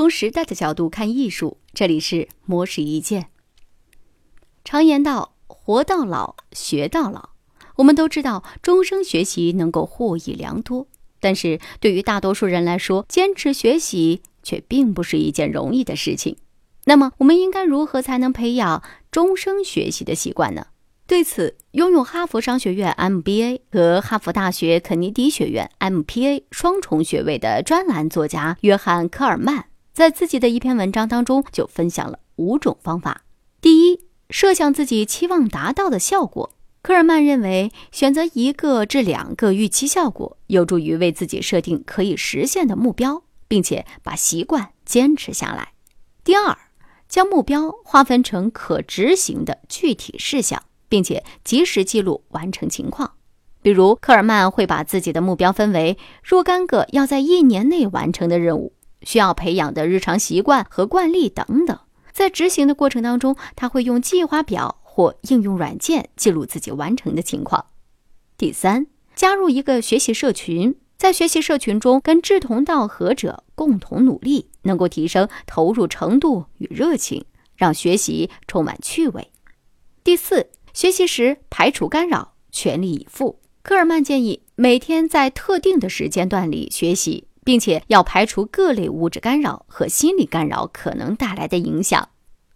从时代的角度看艺术，这里是魔石一见。常言道：“活到老，学到老。”我们都知道，终生学习能够获益良多。但是对于大多数人来说，坚持学习却并不是一件容易的事情。那么，我们应该如何才能培养终生学习的习惯呢？对此，拥有哈佛商学院 MBA 和哈佛大学肯尼迪学院 MPA 双重学位的专栏作家约翰·科尔曼。在自己的一篇文章当中，就分享了五种方法。第一，设想自己期望达到的效果。科尔曼认为，选择一个至两个预期效果，有助于为自己设定可以实现的目标，并且把习惯坚持下来。第二，将目标划分成可执行的具体事项，并且及时记录完成情况。比如，科尔曼会把自己的目标分为若干个要在一年内完成的任务。需要培养的日常习惯和惯例等等，在执行的过程当中，他会用计划表或应用软件记录自己完成的情况。第三，加入一个学习社群，在学习社群中跟志同道合者共同努力，能够提升投入程度与热情，让学习充满趣味。第四，学习时排除干扰，全力以赴。科尔曼建议每天在特定的时间段里学习。并且要排除各类物质干扰和心理干扰可能带来的影响。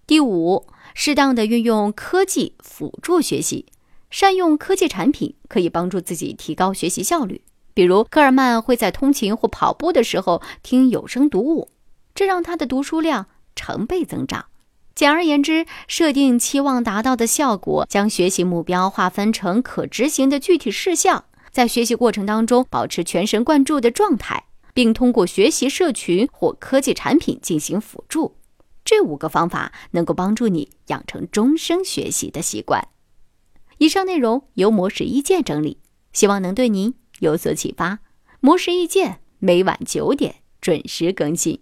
第五，适当的运用科技辅助学习，善用科技产品可以帮助自己提高学习效率。比如，科尔曼会在通勤或跑步的时候听有声读物，这让他的读书量成倍增长。简而言之，设定期望达到的效果，将学习目标划分成可执行的具体事项，在学习过程当中保持全神贯注的状态。并通过学习社群或科技产品进行辅助，这五个方法能够帮助你养成终生学习的习惯。以上内容由模式意见整理，希望能对您有所启发。模式意见每晚九点准时更新。